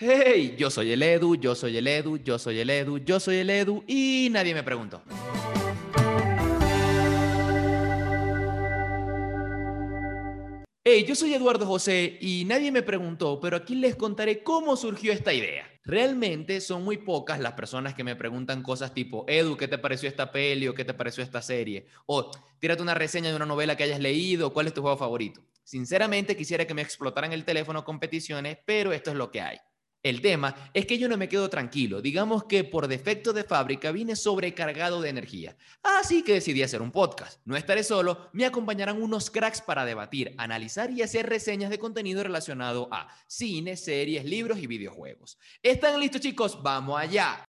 Hey, yo soy el Edu, yo soy el Edu, yo soy el Edu, yo soy el Edu y nadie me preguntó. Hey, yo soy Eduardo José y nadie me preguntó, pero aquí les contaré cómo surgió esta idea. Realmente son muy pocas las personas que me preguntan cosas tipo, Edu, ¿qué te pareció esta peli o qué te pareció esta serie? O tírate una reseña de una novela que hayas leído, ¿cuál es tu juego favorito? Sinceramente quisiera que me explotaran el teléfono con peticiones, pero esto es lo que hay. El tema es que yo no me quedo tranquilo. Digamos que por defecto de fábrica vine sobrecargado de energía. Así que decidí hacer un podcast. No estaré solo, me acompañarán unos cracks para debatir, analizar y hacer reseñas de contenido relacionado a cine, series, libros y videojuegos. ¿Están listos chicos? Vamos allá.